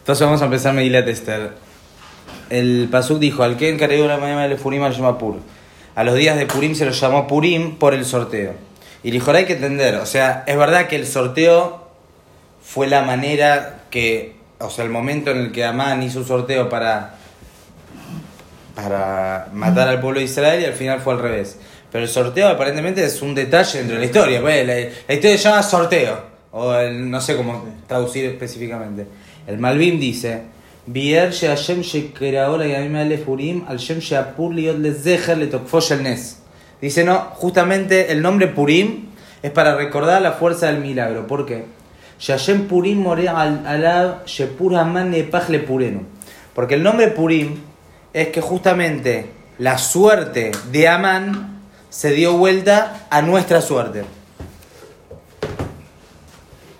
Entonces vamos a empezar Megilat Esther. El Pasuk dijo, al que encargó la mañana de Furim al Pur. A los días de Purim se los llamó Purim por el sorteo. Y dijo, hay que entender, o sea, es verdad que el sorteo fue la manera que, o sea, el momento en el que Amán hizo un sorteo para, para matar al pueblo de Israel y al final fue al revés. Pero el sorteo aparentemente es un detalle dentro de la historia. pues, La, la historia se llama sorteo, o el- no sé cómo traducir específicamente. El Malvim dice, "Bier she'Hashem she'keraó la'yamim ha'ele Purim, al Shem nes." Dice, no, justamente el nombre Purim es para recordar la fuerza del milagro. ¿Por qué? Le. Porque el nombre Purim es que justamente la suerte de Amán se dio vuelta a nuestra suerte.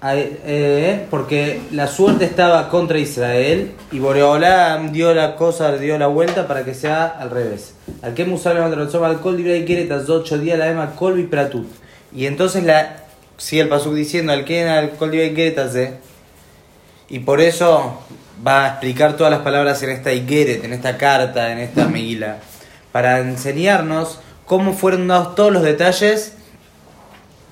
Ay, eh, porque la suerte estaba contra Israel y Boreolam dio la cosa, dio la vuelta para que sea al revés. Al que musar al libre y ocho días la ema colvi pratut. Y entonces la sigue el pasuk diciendo al que al libre y quiere. Y por eso va a explicar todas las palabras en esta Igeret, en esta carta, en esta Megila, para enseñarnos cómo fueron dados todos los detalles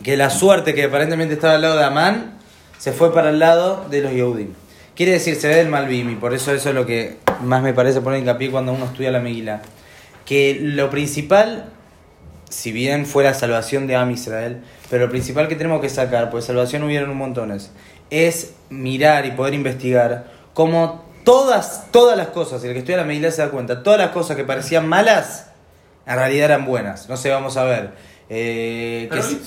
que la suerte que aparentemente estaba al lado de Amán se fue para el lado de los Yehudim. Quiere decir, se ve del Malvim, y por eso eso es lo que más me parece poner hincapié cuando uno estudia la Megilá. Que lo principal, si bien fue la salvación de Am Israel, pero lo principal que tenemos que sacar, pues salvación hubieron un montones, es mirar y poder investigar cómo todas, todas las cosas, y el que estudia la Megilá se da cuenta, todas las cosas que parecían malas, en realidad eran buenas. No sé, vamos a ver. Eh, que si-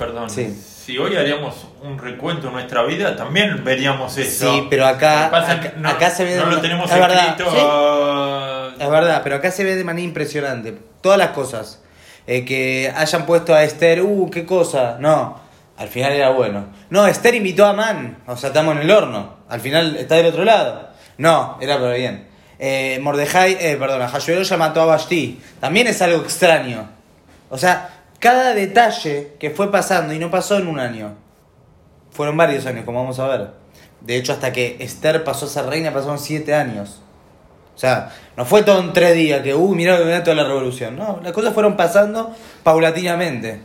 perdón, Sí. si hoy haríamos un recuento de nuestra vida, también veríamos eso. Sí, pero acá- pasa acá- no, acá se ve no de- lo tenemos es verdad, escrito. sí. ah, Es verdad, pero acá se ve de manera impresionante. Todas las cosas. Eh, que hayan puesto a Esther, uh, qué cosa. No, al final era bueno. No, Esther invitó a Man, o sea, estamos en el horno. Al final está del otro lado. No, era pero bien. Eh, Mordejai, eh, perdona, Hashverosh ya mató a Vashti. También es algo extraño. O sea, cada detalle que fue pasando y no pasó en un año. Fueron varios años, como vamos a ver. De hecho, hasta que Esther pasó a ser reina pasaron siete años. O sea, no fue todo en tres días que, uh, mirá viene toda la revolución. No, las cosas fueron pasando paulatinamente.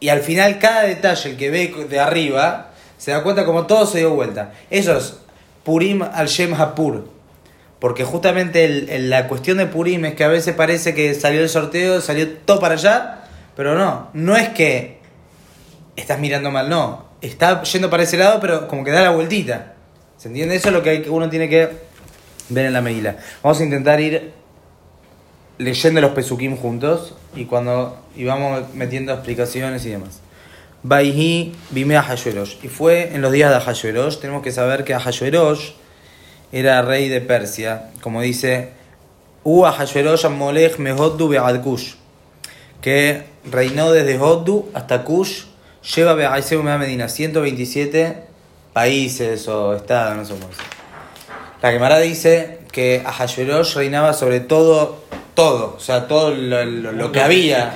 Y al final, cada detalle, que ve de arriba, se da cuenta como todo se dio vuelta. Eso es Purim al Shem Hapur. Porque justamente la cuestión de Purim es que a veces parece que salió el sorteo, salió todo para allá, pero no. No es que estás mirando mal, no. Está yendo para ese lado, pero como que da la vueltita. ¿Se entiende? Eso es lo que uno tiene que ver en la Megila. Vamos a intentar ir leyendo los Pesukim juntos y cuando y vamos metiendo explicaciones y demás. Baihi bime a Hashverosh. Y fue en los días de Hashverosh. Tenemos que saber que Hashverosh era rey de Persia. Como dice, U Hashverosh Molech Mehoddu Be'ad Kush. Que reinó desde Hoddu hasta Kush. Lleva Mea Medina. 127 países o estados, no sé cómo. La Gemara dice que Ahasverosh reinaba sobre todo, todo, o sea, todo lo, lo- lo que había.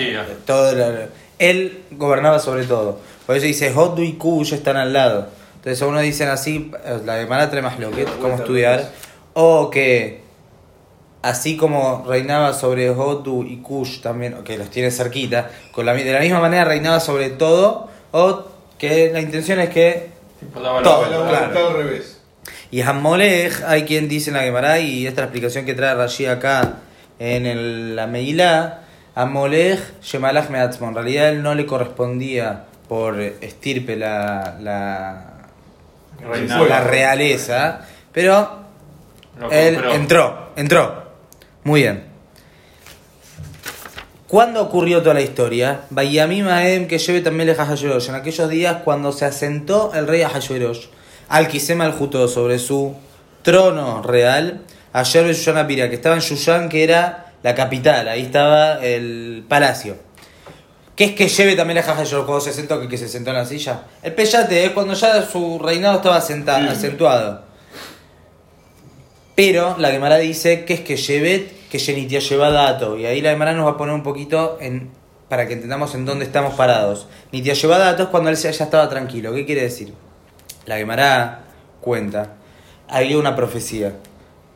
Todo lo- él gobernaba sobre todo. Por eso dice, Hodu y Kush están al lado. Entonces, algunos dicen así, la Gemara trae más lo que cómo estudiar. O que así como reinaba sobre Hodu y Kush también, que los tiene cerquita, con la, de la misma manera reinaba sobre todo, o que la intención es que la Todo, la claro. vuelta al revés. y Hamolech, hay quien dice en la Gemara, y esta es la explicación que trae Rashi acá en el, la Meilá, Hamolech Shemalach Meatzmo. En realidad él no le correspondía por estirpe la, la, la realeza, pero él entró, entró. Muy bien. ¿Cuándo ocurrió toda la historia? Bayamim Aem que lleve también el Ahashverosh. En aquellos días cuando se asentó el rey Ahashverosh al Kisem al Jutó sobre su trono real, ayer Yushan Pira, que estaba en Yushan, que era la capital, ahí estaba el palacio. ¿Qué es que lleve también el Ahashverosh cuando se sentó, que, que se sentó en la silla? El peyate es cuando ya su reinado estaba asenta- acentuado. Pero la Gemara dice que es que Shevet, que Yenitia lleva dato. Y ahí la Gemara nos va a poner un poquito en para que entendamos en dónde estamos parados. Nitia lleva dato es cuando él ya estaba tranquilo. ¿Qué quiere decir? La Gemara cuenta. había una profecía.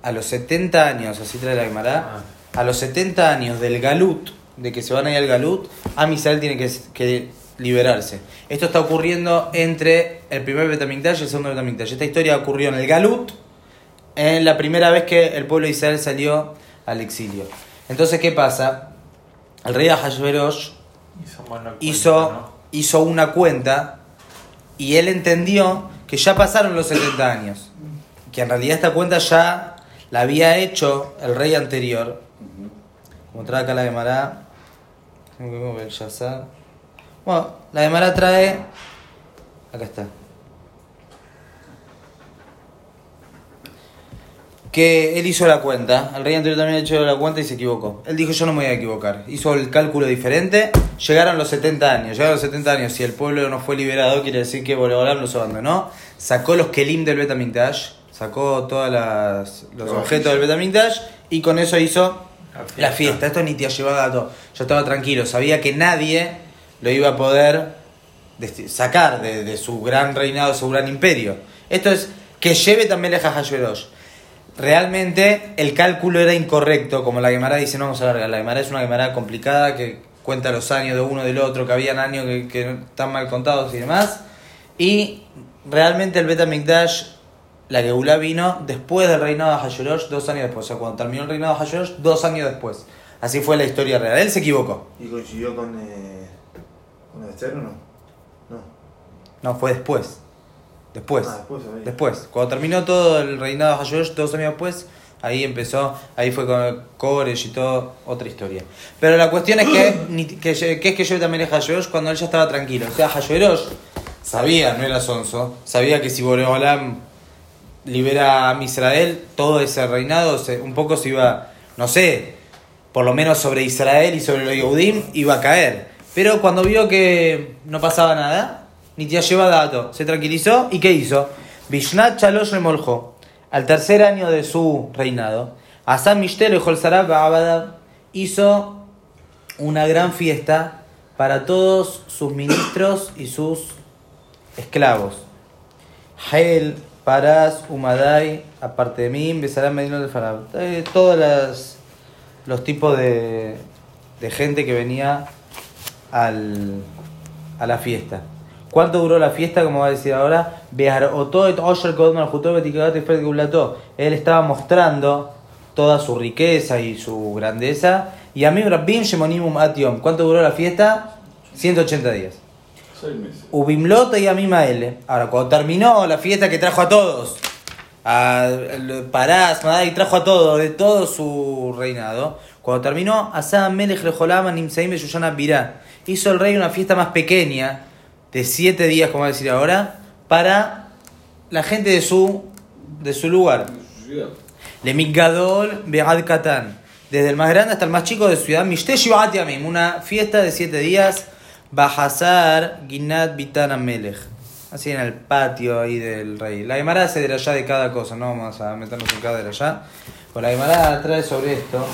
A los 70 años, así trae la Gemara, a los 70 años del Galut, de que se van a ir al Galut, Am Israel tiene que, que liberarse. Esto está ocurriendo entre el primer Betamikdash y el segundo Betamikdash. Esta historia ocurrió en el Galut, en la primera vez que el pueblo de Israel salió al exilio. Entonces, ¿qué pasa? El rey Ahasverosh Hizo, hizo una cuenta y él entendió que ya pasaron los 70 años. Que en realidad esta cuenta ya la había hecho el rey anterior. Como trae acá la de Mará. Bueno, la de Mará trae. Acá está. Que él hizo la cuenta, el rey anterior también ha hecho la cuenta y se equivocó. Él dijo, yo no me voy a equivocar. Hizo el cálculo diferente, llegaron los 70 años, llegaron los 70 años, si el pueblo no fue liberado, quiere decir que Boreolam los abandonó, sacó los kelim del Betamikdash, sacó todos los Los objetos del Betamikdash y con eso hizo La fiesta. la fiesta. Esto ni te llevaba dato. Yo estaba tranquilo, sabía que nadie lo iba a poder sacar de, de su gran reinado, su gran imperio. Esto es que lleve también a Hashverosh. Realmente el cálculo era incorrecto, como la Gemara dice, no vamos a alargar. La Gemara es una Gemara complicada que cuenta los años de uno del otro, que habían años que, que están mal contados y demás. Y realmente el Betamikdash, la Geulá vino después del reinado de Hashverosh, dos años después. O sea, cuando terminó el reinado de Hashverosh, dos años después. Así fue la historia real. Él se equivocó. ¿Y coincidió con, eh, con Esther o no? No. No, fue después. Después. Ah, después. Después. Cuando terminó todo el reinado de Hashverosh, dos años después, ahí empezó, ahí fue con Koresh y todo, otra historia. Pero la cuestión es que, que, que es que yo también es Hashverosh cuando él ya estaba tranquilo. O sea, Hashverosh sabía, no era sonso, sabía que si Boreolam libera a Israel, todo ese reinado se- un poco se iba, no sé, por lo menos sobre Israel y sobre los Yehudim iba a caer. Pero cuando vio que no pasaba nada, dato, se tranquilizó y ¿qué hizo? Vishnat Chalosh remoljo. Al tercer año de su reinado, Asam Mishtel y Holzarab hizo una gran fiesta para todos sus ministros y sus esclavos. Hael, Parás, Umadai, aparte de mí, Besarán Medino del Farab. Eh, todos los tipos de, de gente que venía al, a la fiesta. ¿Cuánto duró la fiesta? Como va a decir ahora. Él estaba mostrando toda su riqueza y su grandeza. Y a mí, Shemonimum Atiom. ¿Cuánto duró la fiesta? 180 días. Ubimlota y Amimaele. Ahora, cuando terminó la fiesta que trajo a todos, a Parás, Madai, trajo a todos, de todo su reinado, cuando terminó, Asa Melech Nimseim Beyushana Birá. Hizo el rey una fiesta más pequeña, de siete días, como va a decir ahora, para la gente de su, de su lugar. Ciudad. Lemigadol Be'ad Katan. Desde el más grande hasta el más chico de su ciudad. Mishtesh Yuat Yamim. Una fiesta de siete días. Bajazar Ginat Bitana Melech. Así en el patio ahí del rey. La Gemara de allá de cada cosa. No vamos a meternos en cada de allá. Pues la Gemara trae sobre esto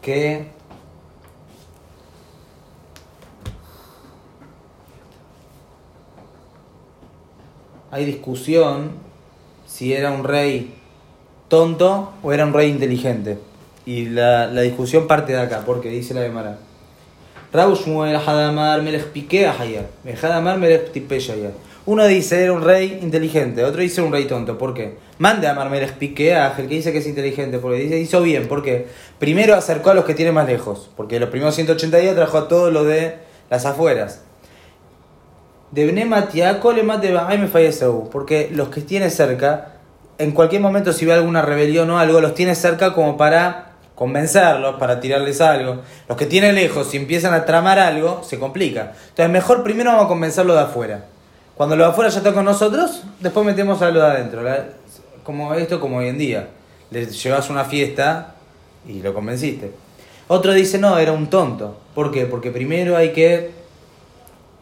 que hay discusión si era un rey tonto o era un rey inteligente. Y la, la discusión parte de acá, porque dice la Gemara. Uno dice era un rey inteligente, otro dice un rey tonto. ¿Por qué? Mande a Amar Melech Piqué a el que dice que es inteligente, porque dice hizo bien. ¿Por qué? Primero acercó a los que tienen más lejos, porque los primeros 180 días trajo a todo lo de las afueras. De Bne Matiaco le mate me falleceu. Porque los que tiene cerca, en cualquier momento si ve alguna rebelión o algo, los tiene cerca como para convencerlos, para tirarles algo. Los que tiene lejos, si empiezan a tramar algo, se complica. Entonces mejor primero vamos a convencerlo de afuera. Cuando lo de afuera ya está con nosotros, después metemos a lo de adentro. Como esto como hoy en día. Le llevas una fiesta y lo convenciste. Otro dice, no, era un tonto. ¿Por qué? Porque primero hay que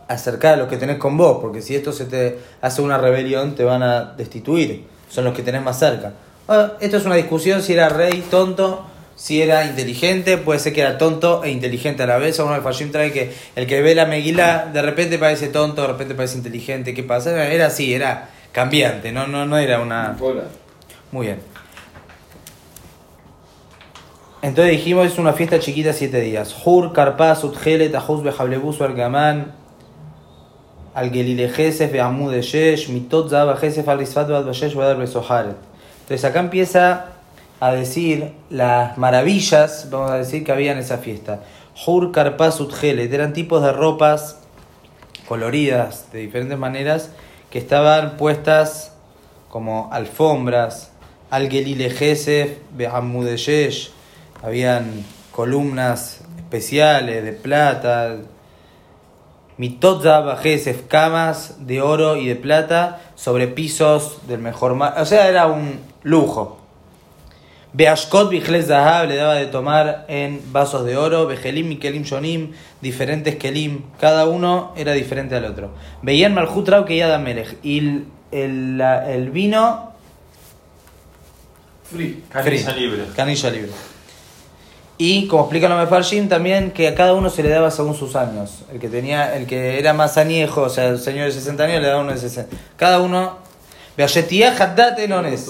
acercar a los que tenés con vos, porque si esto se te hace una rebelión, te van a destituir. Son los que tenés más cerca. Bueno, esto es una discusión si era rey, tonto, si era inteligente, puede ser que era tonto e inteligente a la vez. Uno de Fashim trae que el que ve la Meguila de repente parece tonto, de repente parece inteligente. ¿Qué pasa? Era así, era cambiante, no, no, no era una... Pola. Muy bien. Entonces dijimos es una fiesta chiquita siete días. Hur, Karpaz, Utgelet, Ajus, Bejablebus, Bergamán, Al-Gelile Gesef, Beamud Shesh, Mitot, Zaba Gesef, Al-Risfat, Bad Bashesh, Besoharet. Entonces acá empieza a decir las maravillas, vamos a decir, que había en esa fiesta. Hur, Karpaz, eran tipos de ropas coloridas de diferentes maneras que estaban puestas como alfombras, Al-Gelile Gesef, Beamud Shesh, habían columnas especiales de plata, mitotza bajesef, camas de oro y de plata sobre pisos del mejor mar. O sea, era un lujo. Beashkot Bijles Zahab le daba de tomar en vasos de oro, Bejelim y Kelim Shonim, diferentes Kelim, cada uno era diferente al otro. Veían Malhut Rau que Yada Melech, y el, el, el vino Free. Canilla Free. libre. Canilla libre. Y como explica los Mefarshim también que a cada uno se le daba según sus años. El que tenía, el que era más añejo, o sea, el señor de 60 años le daba uno de 60. Cada uno. Beayetía Haddad Enones.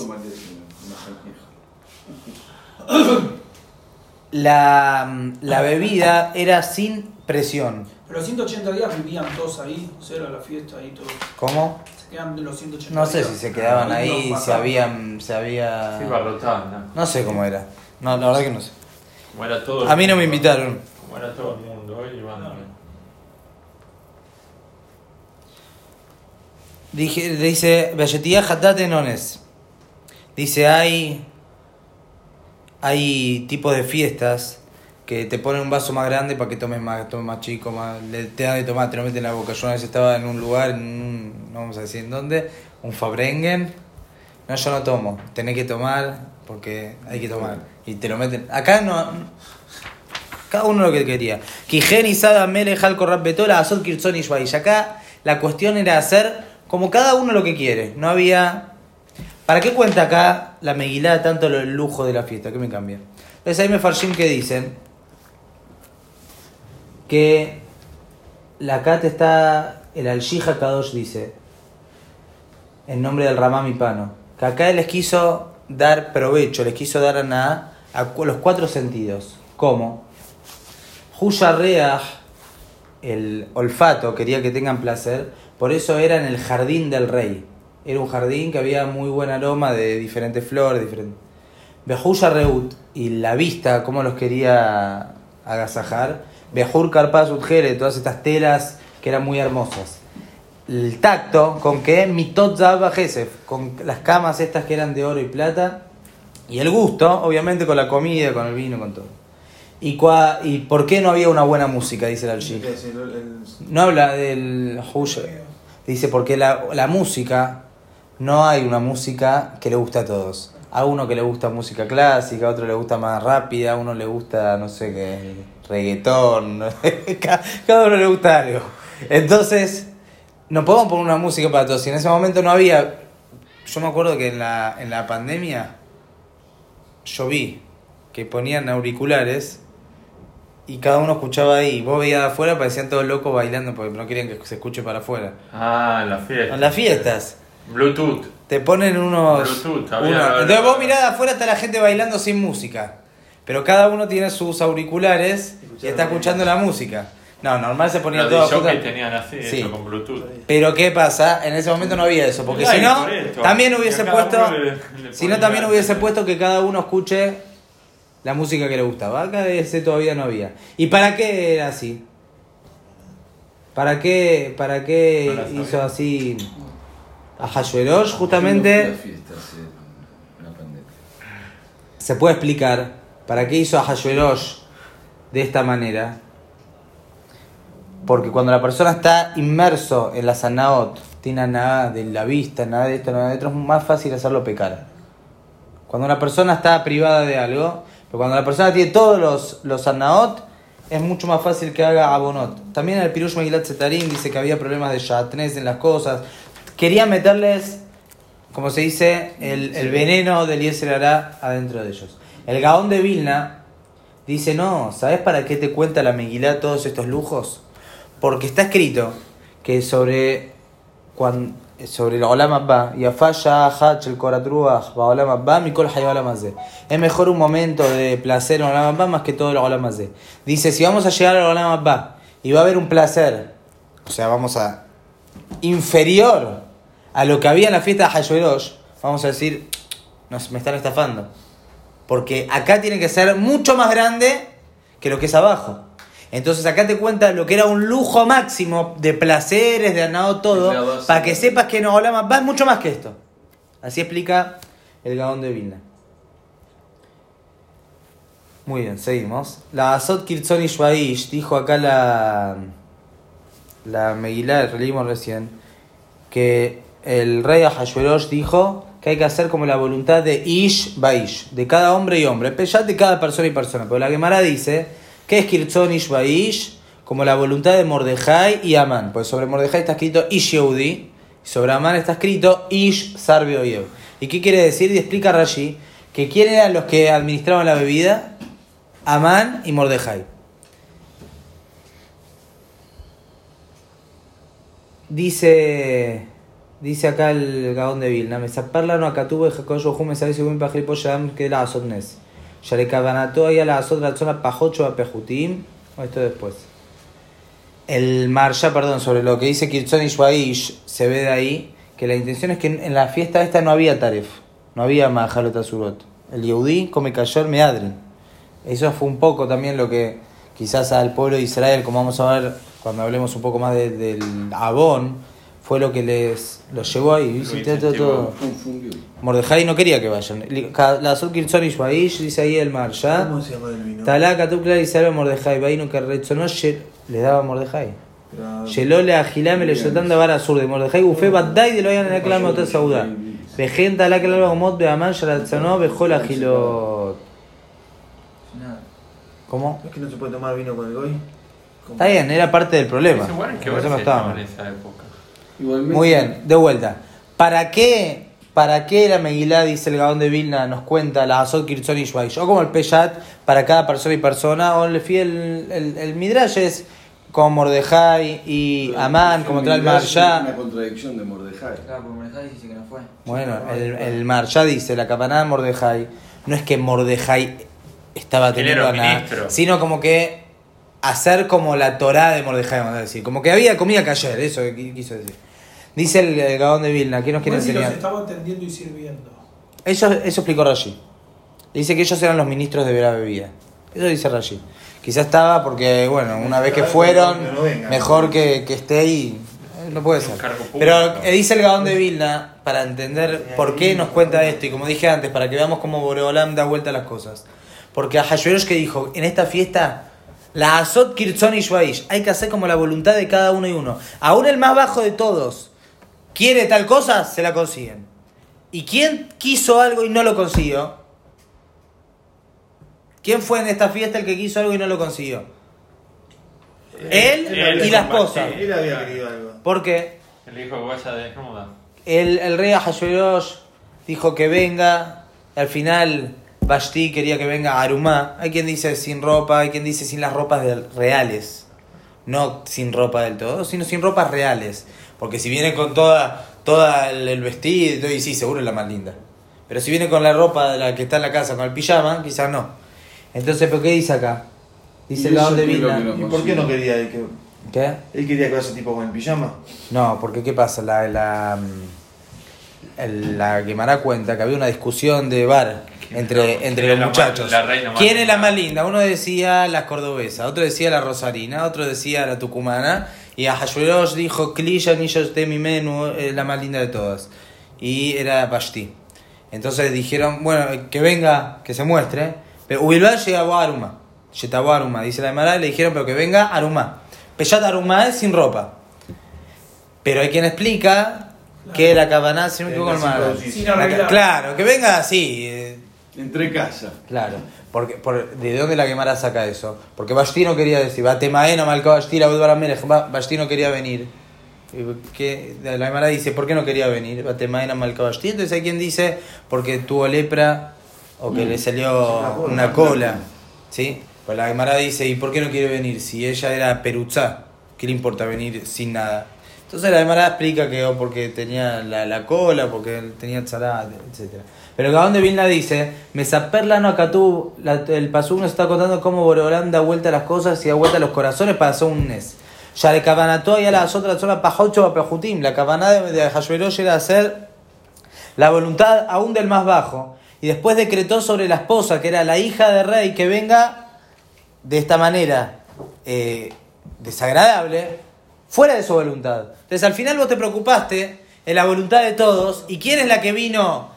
La, la bebida era sin presión. Pero los 180 días vivían todos ahí, o sea, era la fiesta ahí todos. ¿Cómo? Se quedan de los 180 No sé días. si se quedaban Ahí ahí, se habían. Se había. Se iba rotando. No sé cómo era. No, la verdad que no sé. Como era todo el A mí no me invitaron. Como era todo el mundo, hoy. Dije, dice, Belletía Haddad Enones. Dice, hay, hay tipos de fiestas que te ponen un vaso más grande para que tomes más, tomes más chico, más, le, te dan de tomar, te lo meten en la boca. Yo una vez estaba en un lugar, en un- no vamos a decir en dónde, un Fabrengen. No, yo no tomo, tenés que tomar porque hay que tomar. Y te lo meten. Acá no. Cada uno lo que quería. Kijen y Sada Mele Jalco Rapetola, Azot Kirchon y Shwaish. Acá la cuestión era hacer como cada uno lo que quiere. No había. ¿Para qué cuenta acá la Megilá tanto el lujo de la fiesta? ¿Qué me cambia? Entonces ahí me farshim que dicen que la Kat está. El Al-Shija Kadosh dice en nombre del Ramam Pano. Que acá les quiso dar provecho, les quiso dar a, na- a los cuatro sentidos. ¿Cómo? Huya Reach, el olfato, quería que tengan placer, por eso era en el jardín del rey. Era un jardín que había muy buen aroma de diferentes flores, diferentes. Bejuya Reut, y la vista, cómo los quería agasajar. Bejur Karpaz Utjere, todas estas telas que eran muy hermosas el tacto con que mitot zaba con las camas estas que eran de oro y plata, y el gusto, obviamente, con la comida, con el vino, con todo. ¿Y, cua- y por qué no había una buena música? Dice el Al-Sheikh. ¿Qué es el- el- No habla del Hush. Dice, porque la, la música, no hay una música que le guste a todos. A uno que le gusta música clásica, a otro le gusta más rápida, a uno le gusta, no sé qué, reggaetón, cada uno le gusta algo. Entonces, no podemos poner una música para todos. Y en ese momento no había. Yo me acuerdo que en la, en la pandemia yo vi que ponían auriculares y cada uno escuchaba ahí. Vos veías de afuera, parecían todos locos bailando porque no querían que se escuche para afuera. Ah, la fiesta. En las fiestas. Bluetooth. Te ponen unos. Bluetooth, había- Entonces vos mirás de afuera, está la gente bailando sin música. Pero cada uno tiene sus auriculares y está escuchando la música. No, normal se ponía todo tenían así, Sí. eso con Bluetooth. Pero ¿qué pasa? En ese momento no había eso. Porque si no, también hubiese a puesto. Si no, también hubiese puesto que cada uno escuche la música que le gustaba. Acá ese todavía no había. ¿Y para qué era así? ¿Para qué, para qué No la sabía. hizo así a Hashverosh? Justamente se puede explicar para qué hizo a Hashverosh de esta manera. Porque cuando la persona está inmerso en la sanaot, tiene nada de la vista, nada de esto, nada de otro, es más fácil hacerlo pecar. Cuando una persona está privada de algo, pero cuando la persona tiene todos los, los sanaot, es mucho más fácil que haga abonot. También el Pirush Megilat Zetarim dice que había problemas de shatnez en las cosas. Quería meterles, como se dice, el, el veneno del Yetzer Hará adentro de ellos. El Gaón de Vilna dice, no, ¿sabes para qué te cuenta la Megilá todos estos lujos? Porque está escrito que sobre cuando sobre el Olam Abba, y hach el koratruach, Olam Abba, mikol Olam. Es mejor un momento de placer en Olam Abba más que todo el Olam Hazé. Dice, si vamos a llegar al Olam Abba y va a haber un placer, o sea, vamos a inferior a lo que había en la fiesta de Hashverosh, vamos a decir, nos, me están estafando. Porque acá tiene que ser mucho más grande que lo que es abajo. Entonces acá te cuenta lo que era un lujo máximo de placeres, de ganado todo, para que sepas que no hablamos va mucho más que esto. Así explica el Gaón de Vilna. Muy bien, seguimos. La Azot Kirtzon Ishbaish dijo acá la, la Megilá, leímos recién, que el rey Ahashverosh dijo que hay que hacer como la voluntad de Ish Baish, de cada hombre y hombre, ya de cada persona y persona. Pero la Gemara dice que es Kirtzon Ish Baish, como la voluntad de Mordejai y Amán. Pues sobre Mordejai está escrito Ish Yehudi, sobre Amán está escrito Ish Sarbe Oyev. ¿Y qué quiere decir? Y explica Rashi que quién eran los que administraban la bebida, Amán y Mordejai. Dice, dice acá el Gaón de Vilna, me saparla no acá tuvo Jacoyo Jume sabe si un pajripo sham que la azotnes. Ahí a la azot la zona pajocho a pejutim. Esto después. El Marsha, perdón, sobre lo que dice Kirchon y Shwaish, se ve de ahí que la intención es que en la fiesta esta no había taref, no había majalot azurot. El Yehudí come kayor meadrin. Eso fue un poco también lo que quizás al pueblo de Israel, como vamos a ver cuando hablemos un poco más de- del Abón, fue lo que les los llevó ahí. ¿viste? Todo, todo. Mordejai no quería que vayan. La Azul Kirchon y Shwaish, dice ahí el Marsha. ¿Cómo se llama el vino? Talaka tu y salve Mordejai, vaino que rechonó, le daba a Mordejai. Yelole agilame le yotán de vara sur de Mordejai, ufé batdai de lo hayan en el clama otra saudá. Vejenta la que la gomot de Amán yalatzanó, vejol agilot. ¿Cómo? ¿Es que no se puede tomar vino con el goy? Está bien, era parte del problema. Es igual que estábamos. en esa época. Igualmente. Muy bien, de vuelta. ¿Para qué, para qué la Megilá, dice el Gaón de Vilna, nos cuenta la Azot Kirchon y Shwaish? O como el Peyat, para cada persona y persona, o el fiel, el, el Midrash es como Mordejai y Amán, como trae el Una Marsha. contradicción de Mordejai. Claro, porque Mordejai dice que no fue. Bueno, el, el dice, la capanada de Mordejai, no es que Mordejai estaba teniendo nada, sino como que hacer como la Torá de Mordejai, vamos a decir. Como que había comida que ayer, eso qui- quiso decir. Dice el, el Gaón de Vilna, ¿qué nos quiere si los enseñar? estaba atendiendo y sirviendo. Eso, eso explicó Rashi. Dice que ellos eran los ministros de la bebida. Eso dice Rashi. Quizás estaba porque, bueno, una vez que fueron, mejor que, que esté ahí. Eh, No puede ser. Pero eh, dice el Gaón de Vilna, para entender por qué nos cuenta esto, y como dije antes, para que veamos cómo Boreolam da vuelta a las cosas. Porque a Hashverosh que dijo, en esta fiesta, la Azot Kirtzon y Shwaish, hay que hacer como la voluntad de cada uno y uno. Aún el más bajo de todos quiere tal cosa, se la consiguen. ¿Y quién quiso algo y no lo consiguió? ¿Quién fue en esta fiesta el que quiso algo y no lo consiguió? Él, Él y la esposa. Él había querido algo. ¿Por qué? Él dijo que vaya desnuda. El, el rey Ahasuerosh dijo que venga. Al final, Vashti quería que venga Arumá. Hay quien dice sin ropa, hay quien dice sin las ropas reales. No sin ropa del todo, sino sin ropas reales. Porque si viene con toda, toda el, el vestido y todo, y sí, seguro es la más linda. Pero si viene con la ropa de la que está en la casa, con el pijama, quizás no. Entonces, ¿pero qué dice acá? Dice el eso de Vilna. ¿Y por qué no quería él que.? ¿Qué? Él quería que vaya tipo con el pijama. No, porque ¿qué pasa? La, la, el- la Guimara cuenta que había una discusión de bar entre, entre ¿Quién los muchachos. la reina más ¿Quién es la más linda? Uno decía la cordobesa, otro decía la rosarina, otro decía la tucumana. Y a Hashverosh dijo, Klisha Nishos de mi menú, es la más linda de todas. Y era Bashti. Entonces dijeron, bueno, que venga, que se muestre. Pero Ubilbal llega a Aruma. Llegó a Aruma, dice la Gemara, y le dijeron, pero que venga Aruma. Peyat Aruma es sin ropa. Pero hay quien explica que la cabana, si no me equivoco. Claro, que venga así. Eh, Entre casa. Claro. Porque, por, ¿De dónde la Gemara saca eso? Porque Bashti no quería decir, Batemaena, Malca Bashti, la Udvara Melech, Ba- Bashti no quería venir. Y que- La Gemara dice, ¿por qué no quería venir? Batemaena, Malca Bashti. Entonces hay quien dice, porque tuvo lepra o que le salió Una cola. una cola. ¿Sí? Pues la Gemara dice, ¿y por qué no quiere venir? Si ella era peruzá, ¿qué le importa venir sin nada? Entonces la Gemara explica que o porque tenía la, la cola, porque tenía tzarat, etc. Pero que a donde Vilna dice, Mesaperla no acatú, la- el pasú nos está contando cómo Boreolán da vuelta las cosas y da vuelta los corazones para hacer un nes. Ya de Cabanató y a las otras zona pajocho a pejutim. La cabana de, de Hashverosh era hacer la voluntad aún del más bajo. Y después decretó sobre la esposa, que era la hija del rey, que venga de esta manera eh, desagradable, fuera de su voluntad. Entonces al final vos te preocupaste en la voluntad de todos, y quién es la que vino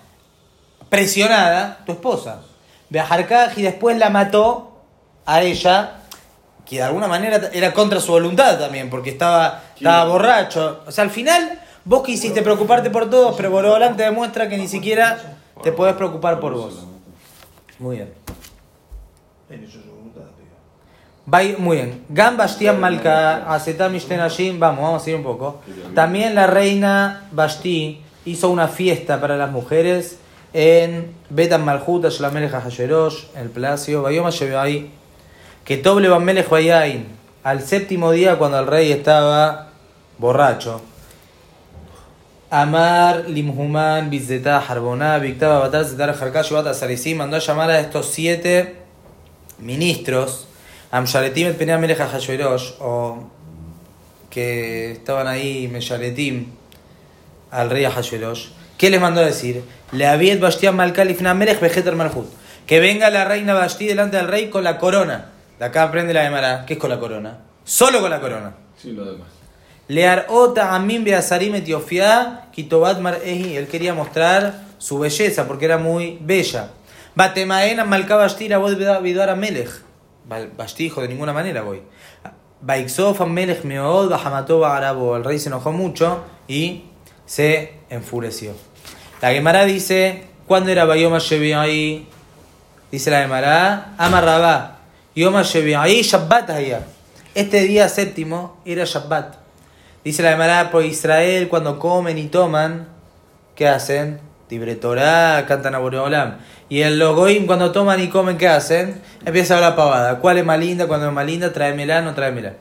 presionada, tu esposa. Beajarcaj y después la mató a ella, que de alguna manera era contra su voluntad también, porque estaba, estaba borracho. O sea, al final vos quisiste preocuparte por todos, pero Borolán te demuestra que ni siquiera te podés preocupar por vos. Muy bien. En eso es su voluntad, tío. Bai- muy bien. Gam Bastian Malka, Asetam vamos, vamos a ir un poco. También la reina Basti hizo una fiesta para las mujeres en Betan Malhut, Shalamelech Hasherosh, el palacio. Bayoma ahí que Toble Bayain, al séptimo día cuando el rey estaba borracho. Amar Limhuman Bizeta Harboná, Victaba Batar Zetar Harkash Bata mandó a llamar a estos siete ministros, Amshaletim et Penea Melech o que estaban ahí Meshaletim al rey Hashverosh. ¿Qué les mandó a decir? Le aviet Bastian Malkalifna Melech Vejeter Malhut. Que venga la reina Basti delante del rey con la corona. De acá aprende la Gemara. ¿Qué es con la corona? Solo con la corona. Sin lo demás. Lear Ota Amin Beasarim Etiofía, Kitobat Mar'ehi. Él quería mostrar su belleza porque era muy bella. Batemaena Malka Bashti la voz Vidar a Melech. Bashti dijo de ninguna manera voy. Melech Meod Arabo. El rey se enojó mucho y se enfureció. La Gemara dice: ¿Cuándo era Bayoma ahí? Dice la Gemara: Amarrabá. Yoma ahí Shabbat allá. Este día séptimo era Shabbat. Dice la Gemara, por Israel cuando comen y toman, ¿qué hacen? Tibre Torah, cantan a Boreolam. Y el Logoim cuando toman y comen, ¿qué hacen? Empieza a hablar pavada. ¿Cuál es más linda? Cuando es más linda, tráemela, no tráemela.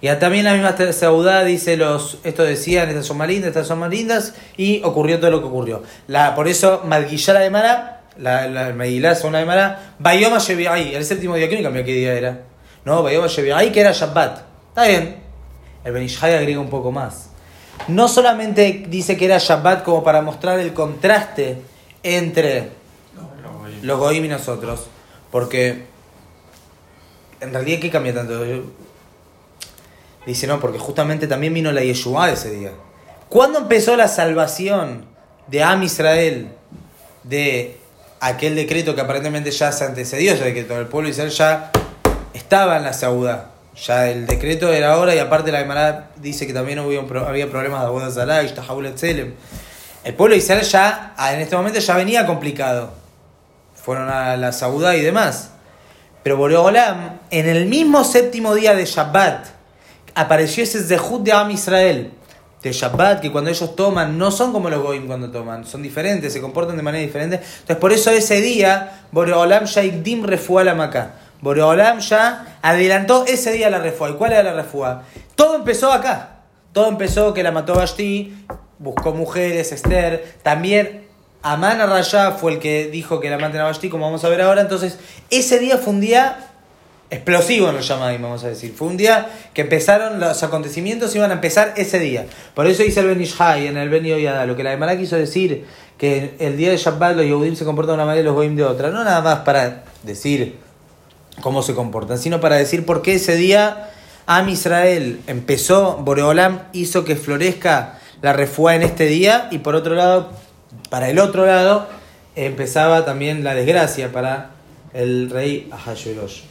Y también la misma Seudá dice los, esto decían, estas son más lindas, estas son más lindas, y ocurrió todo lo que ocurrió. La, por eso, Madguillá la Gemara, la, la Megilá según la Gemara, Bayoma ahí el séptimo día, ¿quién cambió qué día era? No, Bayoma ahí que era Shabbat. Está bien. El Benishai agrega un poco más. No solamente dice que era Shabbat como para mostrar el contraste entre los Goim y nosotros, porque en realidad, ¿qué cambia tanto? Dice, no, porque justamente también vino la Yeshua ese día. ¿Cuándo empezó la salvación de Am Israel de aquel decreto que aparentemente ya se antecedió ese decreto? El pueblo de Israel ya estaba en la Saudá. Ya el decreto era ahora y aparte la Gemara dice que también hubo había problemas de Abuela Zalá y. El pueblo de Israel ya, en este momento ya venía complicado. Fueron a la Saudá y demás. Pero Boreolam, en el mismo séptimo día de Shabbat, apareció ese Zehut de Am Israel. De Shabbat, que cuando ellos toman, no son como los Goim cuando toman, son diferentes, se comportan de manera diferente. Entonces, por eso ese día, Boreolam ya Igdim refuá la Macá. Boreolam ya adelantó ese día la refuá. ¿Y cuál era la refuá? Todo empezó acá. Todo empezó que la mató Bashti, buscó mujeres, Esther. También Amán Arrayá fue el que dijo que la maten a Bashti, como vamos a ver ahora. Entonces, ese día fue un día explosivo en los Yamadim, vamos a decir. Fue un día que empezaron, los acontecimientos iban a empezar ese día. Por eso dice el Benishai en el Ben Yoyada, lo que la Gemara quiso decir, que el día de Shabbat los Yehudim se comportan de una manera y los Goim de otra. No nada más para decir cómo se comportan, sino para decir por qué ese día Am Israel empezó, Boreolam hizo que florezca la refuá en este día y por otro lado, para el otro lado, empezaba también la desgracia para el rey Ahasuerosh.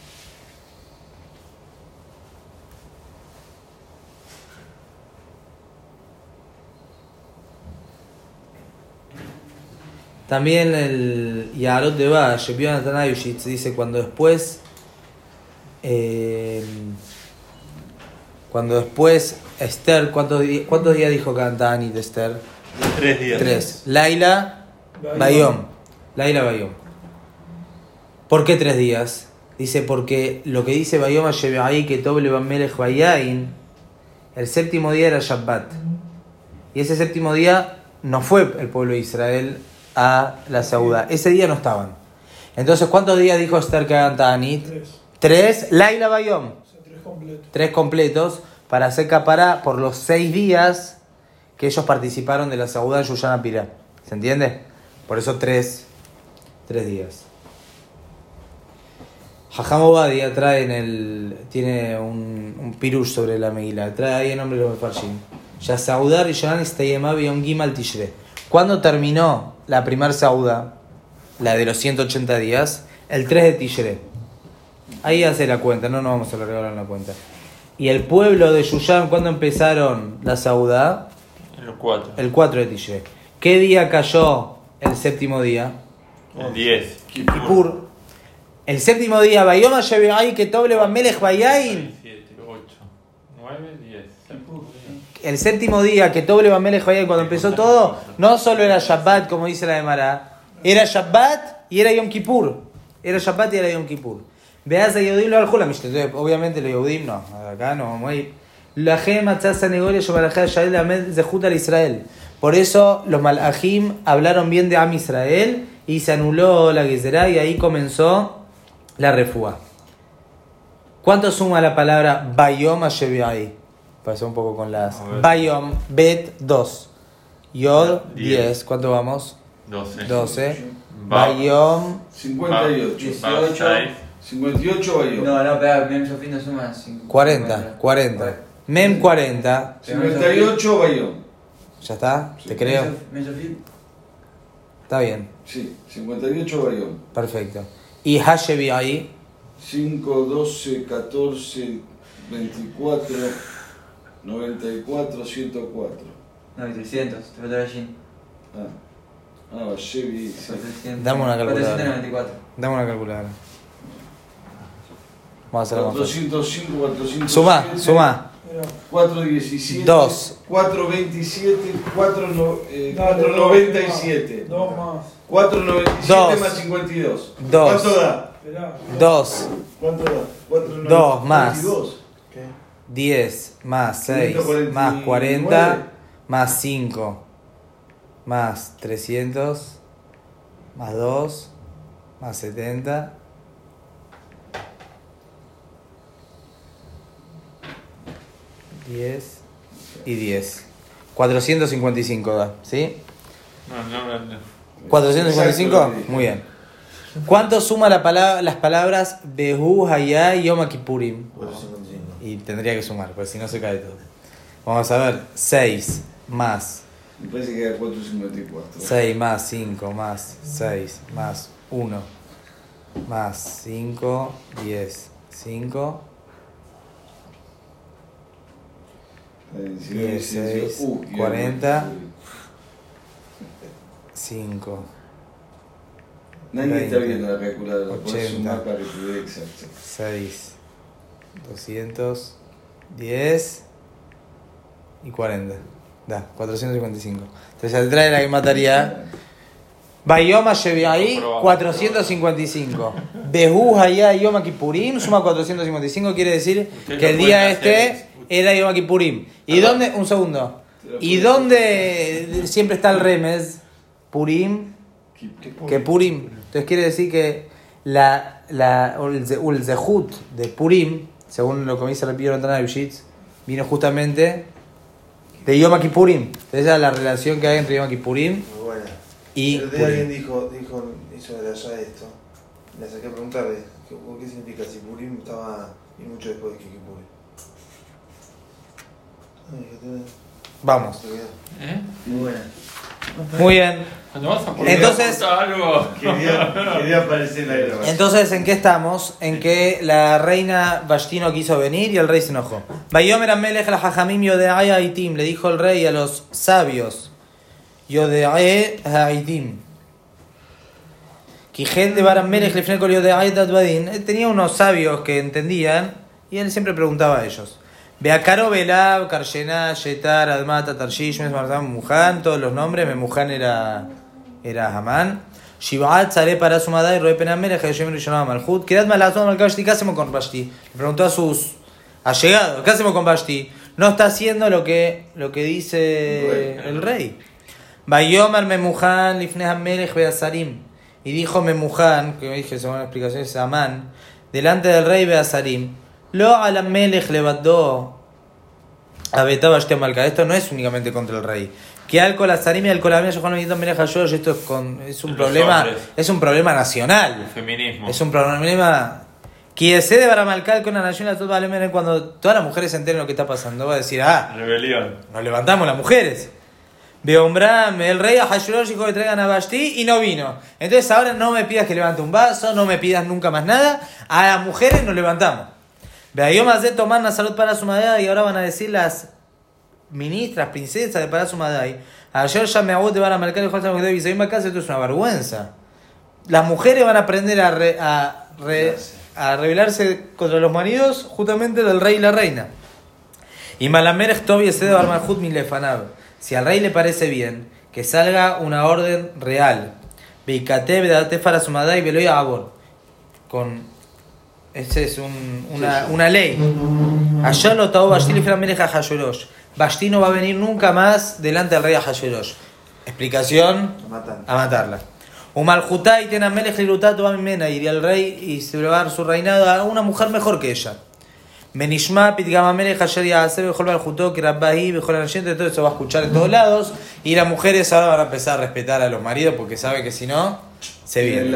También el Yarot de Valle, Jonathan Ayushitz, dice cuando después, eh, cuando después Esther, ¿cuántos, días dijo Cantanit de Esther? Tres días. Tres. Laila, Bayom. Laila Bayom. ¿Por qué tres días? Dice porque lo que dice Bayom ahí que Toble Melech Bayain el séptimo día era Shabbat. Y ese séptimo día no fue el pueblo de Israel a la Saudá. Ese día no estaban. Entonces, ¿cuántos días dijo Esther que hagan Ta'anit? Tres. Tres, Laila Bayom. O sea, tres completos. Tres completos para hacer capara por los seis días que ellos participaron de la Saudá en Yuyana Pirá. ¿Se entiende? Por eso tres, tres días. Jajam Obadia trae en el. tiene un, un pirush sobre la Megilá. Trae ahí el nombre de los Mefarshim. Ya Saudar y Yonan Gimal Tishre. ¿Cuándo terminó la primer Sauda? La de los 180 días. El 3 de Tishre. Ahí hace la cuenta, no nos vamos a ahora en la cuenta. Y el pueblo de Yuyán, ¿cuándo empezaron la Saudá? Los cuatro. El 4 de Tishre. ¿Qué día cayó el séptimo día? El 10. Kippur. El séptimo día, Bayoma Shebeai que Toble Bamelech Bayain. 7, 8, 9, 10. El séptimo día que Toble Bamelech Bayain, cuando empezó todo, no solo era Shabbat, como dice la de Mará, era Shabbat y era Yom Kippur. Era Shabbat y era Yom Kippur. Veas a Yehudim lo al obviamente los Yehudim no, acá no ir. La Israel. Por eso los Malachim hablaron bien de Am Israel y se anuló la Gezerá y ahí comenzó la refúa. ¿Cuánto suma la palabra Bayom a Shevi'ai? Pasó un poco con las. Bayom, Bet 2. Yod Diez. 10. ¿Cuánto vamos? 12. 12. Ba- Bayom 58. 18. 58 Bayón. No, no, espera, Mem Sofín no suma 50. 40. 40. Mem 40. 58 Bayón. ¿Ya está? ¿Te creo? Mem Sofín, Está bien. Sí, 58 Bayón. Perfecto. ¿Y Hashevi'ai? 5, 12, 14, 24, 94, 104. no, y 300, te falta allí. Ah, ah Chevy, sí. 400, Dame una calculadora. 494. Dame una calculadora. Vamos a fácil. 405, 407. Suma, suma. Mirá. 417. Dos. 427, 4, no, eh, Dale, 497. Dos más. 497 Dos. más 52. Dos. ¿Cuánto da? Esperá. 2, ¿Cuánto da? 4, Dos más. 42. ¿Qué? 10, más 6, 149. más 40, más 5, más 300, más 2, más 70. Diez y 10. 455 da, ¿sí? No, no, no. 455, Exacto. muy bien. ¿Cuánto suma la palabra, las palabras Behu, Hayá y Yom Kippurim? 455. Y tendría que sumar, porque si no se cae todo. Vamos a ver, 6 más Me parece que era 454. 6 más 5 más 6 más 1 más 5, 10, 5, Eh, si no hubiese 16, sido- uh, y 40. 5, Nadie está 20, viendo la calculadora. Puedes 80. sumar para que te exacto. 6, 200, 10 y 40. Da, 455. Entonces al trae la que mataría. Bayoma Shevi'ai, 455. Behu Hayá Yom Kippurim suma 455, quiere decir que el día este hacer. Era Yom Kippurim. ¿Y Perdón. dónde? Un segundo. ¿Y dónde siempre está el remes? Purim, que Purim. Entonces quiere decir que la, la, el, zehut de Purim, según lo que me dice el Pío vino justamente de Yom Kippurim. Entonces esa es la relación que hay entre Yom Kippurim Muy buena. y día Purim. alguien dijo, dijo, hizo de allá esto. Le saqué a preguntarle, ¿qué, qué significa si Purim estaba y mucho después de Kiki Purim? Ay, que te- Vamos. ¿Eh? Muy buena. Muy bien. ¿Cuándo vas a poner Entonces- algo? Quería, quería aparecer en. Entonces, ¿en qué estamos? En que la reina Vashti no quiso venir y el rey se enojó. Bayomer Amelech la Jajamim le dijo el rey a los sabios, Yodeai Haitim. Kijen de Baram Melech Yodeai Dadbadin. Él Tenía unos sabios que entendían y él siempre preguntaba a ellos. Beakaro Belab, Karshena, Shetar, Admata, Tarshish, Mesmartam, Mujan, todos los nombres. Memujan era, era Hamán. Shivat, Sare para su madre, Roepen Amelech, Hashem Rishonah Malchut. Kirat Malatón Malkashti, ¿qué hacemos con Bashti? Le preguntó a sus allegados, ¿qué hacemos con Bashti? no está haciendo lo que, lo que dice el rey. Bayomer Memujan Lifnei Hamelech Beasarim. Y dijo Memujan, que dije según la explicación es Amán, delante del rey Beasarim, Lo alam Melech levantó a Betabashte Malka. Esto no es únicamente contra el rey. Que al Azarim y al Colamia Yohan esto es, con, es un Los problema, hombres. es un problema nacional. El feminismo. Es un problema. Que se de Baramalcal con la nación cuando todas las mujeres se enteren lo que está pasando, va a decir, ah, Rebelión. nos levantamos las mujeres. Beombram, el rey a Hashverosh dijo que traigan a Basti y no vino. Entonces ahora no me pidas que levante un vaso, no me pidas nunca más nada. A las mujeres nos levantamos. Beayom de tomar la salud para su madre y ahora van a decir las ministras, princesas de para su madre. Ayer ya me hago de van a marcar el Jorge de Visaim acá, esto es una vergüenza. Las mujeres van a aprender a, re- a, re- a rebelarse contra los maridos justamente del rey y la reina. Y Malamerech Tobi de Barmalhut Milefanab. Si al rey le parece bien que salga una orden real, Beikateb de Atefara Sumadai Beloy Abor, con. Ese es un- una, una ley. Allá lo tao Bashti a. Bashti no va a venir nunca más delante del rey a Hashverosh. Explicación A matar. a matarla. Umaljutai tena melech lilutato a mimena, iría el rey y se le va a dar su reinado a una mujer mejor que ella. Menishma pitgama melech ayer y hacer mejor al que al oyente, todo eso va a escuchar en todos lados. Y las mujeres ahora van a empezar a respetar a los maridos porque saben que si no, se Y viene.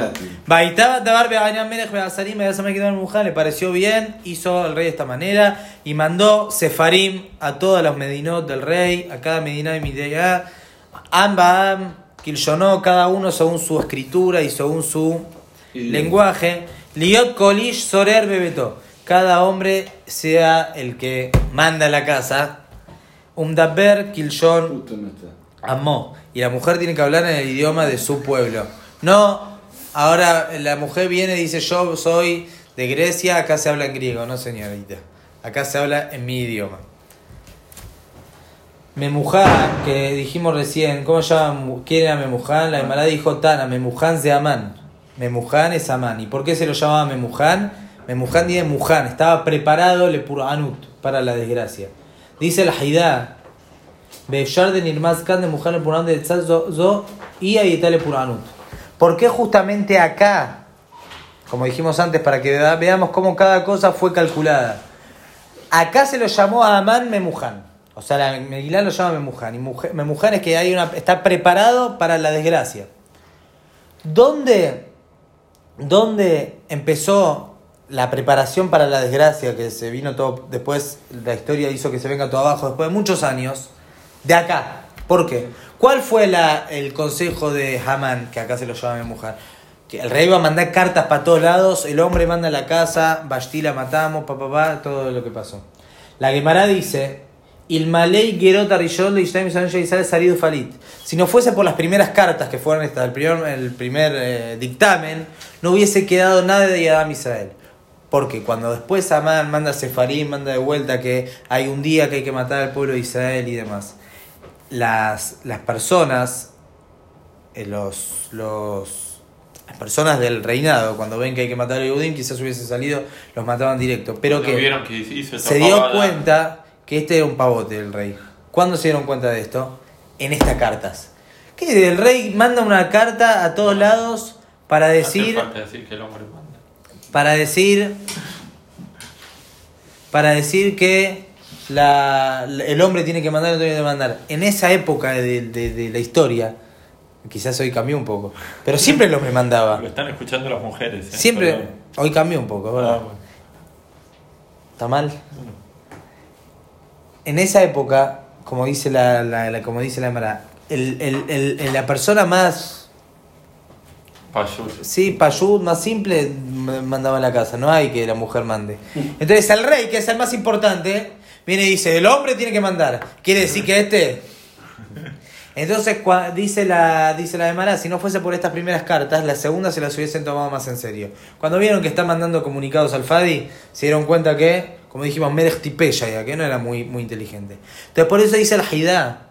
le pareció bien, hizo el rey de esta manera y mandó Sefarim a todas las Medinot del rey, a cada Medina y Midea, Ambam, Kilshonó, cada uno según su escritura y según su Idioma. lenguaje. Liot Kolish Sorer Bebeto, cada hombre sea el que manda la casa. Umdaber Kilshon. Amó. Y la mujer tiene que hablar en el idioma de su pueblo. No, ahora la mujer viene y dice yo soy de Grecia, acá se habla en griego, no señorita. Acá se habla en mi idioma. Memuján, que dijimos recién, ¿cómo se llama? ¿Quién era Memuján? La Emara dijo Tana, Memuján de Amán. Memuján es Amán. ¿Y por qué se lo llamaba Memuján? Memuján dice Muján, estaba preparado le Puranut para la desgracia. Dice el Haidá, Beshar de de Mujer el Puranut de Tzad Zo- Zo y Ayetale Puranut. ¿Por qué justamente acá? Como dijimos antes, para que vea- veamos cómo cada cosa fue calculada. Acá se lo llamó a Amán Memuján. O sea, la Megilá lo llama Memuján. Y Memuján es que hay una, está preparado para la desgracia. ¿Dónde, ¿Dónde empezó la preparación para la desgracia? Que se vino todo. Después la historia hizo que se venga todo abajo. Después de muchos años. De acá. ¿Por qué? ¿Cuál fue la- el consejo de Hamán, que acá se lo llama Memuján? Que el rey va a mandar cartas para todos lados. El hombre manda a la casa. Basti la matamos. Pa, pa, pa, todo lo que pasó. La Gemara dice. Si no fuese por las primeras cartas que fueron estas, el primer, el primer eh, dictamen, no hubiese quedado nada de Yadam Israel. Porque cuando después Amán manda a Sefarim, manda de vuelta que hay un día que hay que matar al pueblo de Israel y demás, las, las personas, eh, los, los, las personas del reinado, cuando ven que hay que matar a Yehudim, quizás hubiese salido, los mataban directo. Pero que vieron que hizo se dio pavada, cuenta que este era un pavote del rey. ¿Cuándo se dieron cuenta de esto? En estas cartas. Que el rey manda una carta a todos lados para decir, decir que el hombre manda. para decir, para decir que la, el hombre tiene que mandar, no tiene que mandar. En esa época de, de- de la historia, quizás hoy cambió un poco, pero siempre el hombre mandaba. Lo están escuchando las mujeres. ¿eh? Siempre, hoy cambió un poco, Ah, ¿verdad? bueno. ¿Está mal? En esa época, como dice la, la- la- como dice la Emara, el, el- el- el- la persona más, Payut. sí, payud, más simple, mandaba en la casa. No hay que la mujer mande. Entonces el rey, que es el más importante, viene y dice, el hombre tiene que mandar. Quiere decir que este... Entonces cua- dice la dice la Emara, si no fuese por estas primeras cartas, las segundas se las hubiesen tomado más en serio. Cuando vieron que están mandando comunicados al Fadi, se dieron cuenta que, como dijimos, Merech Tipeya ya, que no era muy, muy inteligente. Entonces por eso dice el Haidá,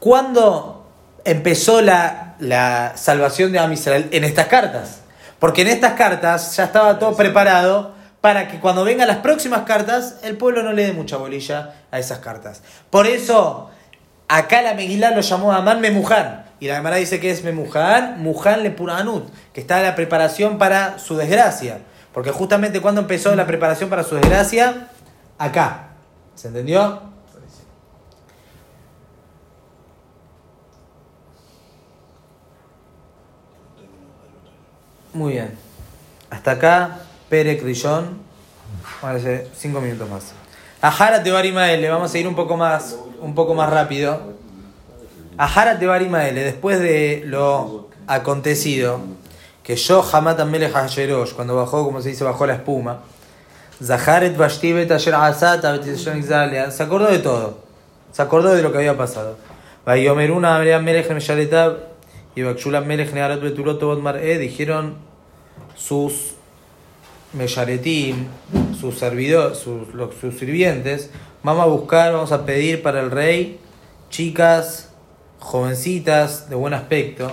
¿cuándo empezó la, la salvación de Am Israel? En estas cartas. Porque en estas cartas ya estaba todo preparado para que cuando vengan las próximas cartas, el pueblo no le dé mucha bolilla a esas cartas. Por eso, acá la Megilá lo llamó Amán Memuján. Y la Gemara dice que es Memuján, Muján le Puranut, que está en la preparación para su desgracia. Porque justamente cuando empezó la preparación para su desgracia, acá. ¿Se entendió? Muy bien. Hasta acá, Pere Crillón. Vamos a hacer cinco minutos más. Ajara Tebarimaele, vamos a ir un poco más, un poco más rápido. Ajara Tebarimaele, después de lo acontecido, que yo jamás también le cuando bajó, como se dice, bajó la espuma. Zaharet Bashtibet Asher Asat Se acordó de todo. Se acordó de lo que había pasado. Melech y Melech Mar'e dijeron sus Mesharetim, sus servidores, sus, los- sus sirvientes, vamos a buscar, vamos a pedir para el rey chicas, jovencitas, de buen aspecto.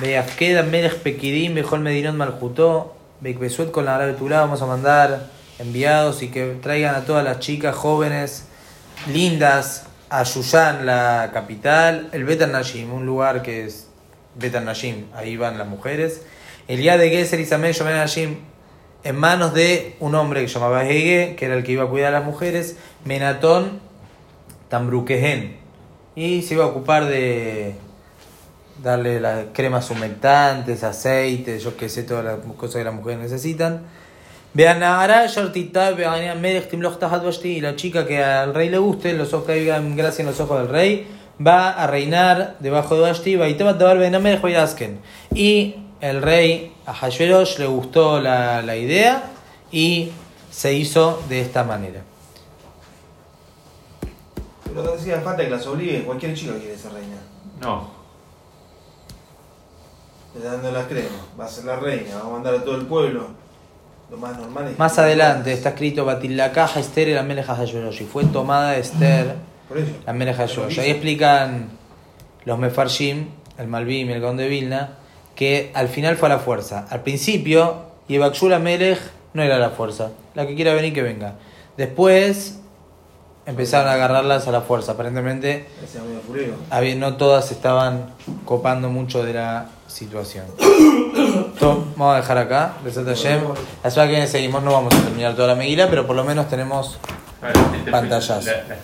Beafkeda Melech Pekidim, Bejol Medinot Malhutó, Bekbesuet con la vamos a mandar enviados y que traigan a todas las chicas jóvenes, lindas, a Yuyan, la capital, el Betan Nashim, un lugar que es Betan Nashim, ahí van las mujeres. El día de Geser y Shomen Nashim, en manos de un hombre que se llamaba Hege, que era el que iba a cuidar a las mujeres, Menatón Tambruquehen, y se iba a ocupar de darle las cremas humectantes, aceites, yo que sé, todas las cosas que las mujeres necesitan. Y la chica que al rey le guste, los ojos caigan gracia en los ojos del rey, va a reinar debajo de Vashti, va y el rey a Hashverosh le gustó la, la idea y se hizo de esta manera. Pero no hacía falta que las obligue, cualquier chica quiere ser reina. No. Le dando las cremas, va a ser la reina, va a mandar a todo el pueblo. Lo más normal es Más adelante está escrito Batilakaja Esther y la Hashverosh, y fue tomada Esther. Por eso. La. Ahí explican los Mefarshim, el Malvim y el Gaon de Vilna, que al final fue a la fuerza. Al principio, Yebakshula Melech no era la fuerza. La que quiera venir, que venga. Después empezaron a agarrarlas a la fuerza. Aparentemente, no todas estaban copando mucho de la situación. Vamos a dejar acá. La semana que viene seguimos. No vamos a terminar toda la Meguila, pero por lo menos tenemos La